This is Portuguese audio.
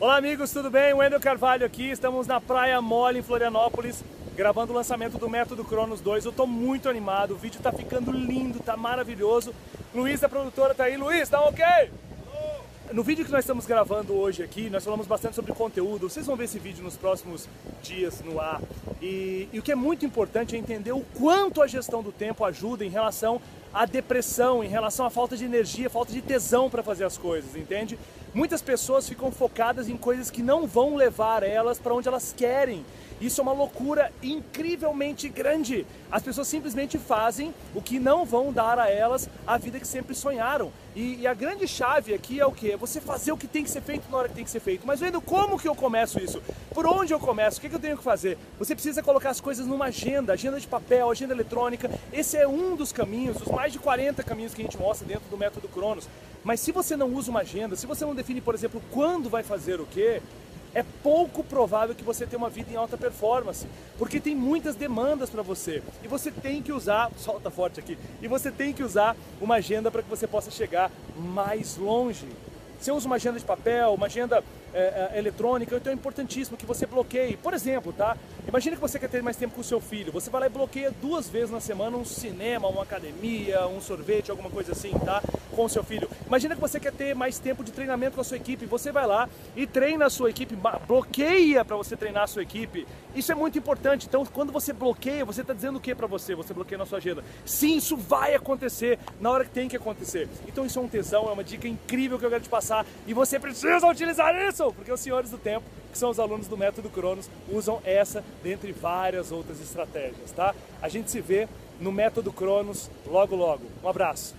Olá amigos, tudo bem? Wendel Carvalho aqui, estamos na Praia Mole em Florianópolis, gravando o lançamento do Método Cronos 2. Eu estou muito animado, o vídeo está ficando lindo, está maravilhoso. Luiz, a produtora, está aí. Luiz, tá ok? No vídeo que nós estamos gravando hoje aqui, nós falamos bastante sobre conteúdo. Vocês vão ver esse vídeo nos próximos dias no ar. E, e o que é muito importante é entender o quanto a gestão do tempo ajuda em relação à depressão, em relação à falta de energia, falta de tesão para fazer as coisas, entende? Muitas pessoas ficam focadas em coisas que não vão levar elas para onde elas querem. Isso é uma loucura incrivelmente grande. As pessoas simplesmente fazem o que não vão dar a elas a vida que sempre sonharam. E, e a grande chave aqui é o que? É você fazer o que tem que ser feito na hora que tem que ser feito. Mas vendo como que eu começo isso? Por onde eu começo? O que, que eu tenho que fazer? Você precisa colocar as coisas numa agenda, agenda de papel, agenda eletrônica. Esse é um dos caminhos, dos mais de 40 caminhos que a gente mostra dentro do método Cronos. Mas se você não usa uma agenda, se você não define, por exemplo, quando vai fazer o quê, é pouco provável que você tenha uma vida em alta performance, porque tem muitas demandas para você. E você tem que usar, solta forte aqui, e você tem que usar uma agenda para que você possa chegar mais longe. Você usa uma agenda de papel, uma agenda é, é, eletrônica, então é importantíssimo que você bloqueie. Por exemplo, tá? Imagina que você quer ter mais tempo com o seu filho. Você vai lá e bloqueia duas vezes na semana um cinema, uma academia, um sorvete, alguma coisa assim, tá? Com o seu filho. Imagina que você quer ter mais tempo de treinamento com a sua equipe. Você vai lá e treina a sua equipe, bloqueia para você treinar a sua equipe. Isso é muito importante. Então, quando você bloqueia, você está dizendo o que para você? Você bloqueia na sua agenda. Sim, isso vai acontecer na hora que tem que acontecer. Então, isso é um tesão, é uma dica incrível que eu quero te passar e você precisa utilizar isso, porque os senhores do tempo, que são os alunos do método Cronos, usam essa dentre várias outras estratégias, tá? A gente se vê no método Cronos logo logo. Um abraço.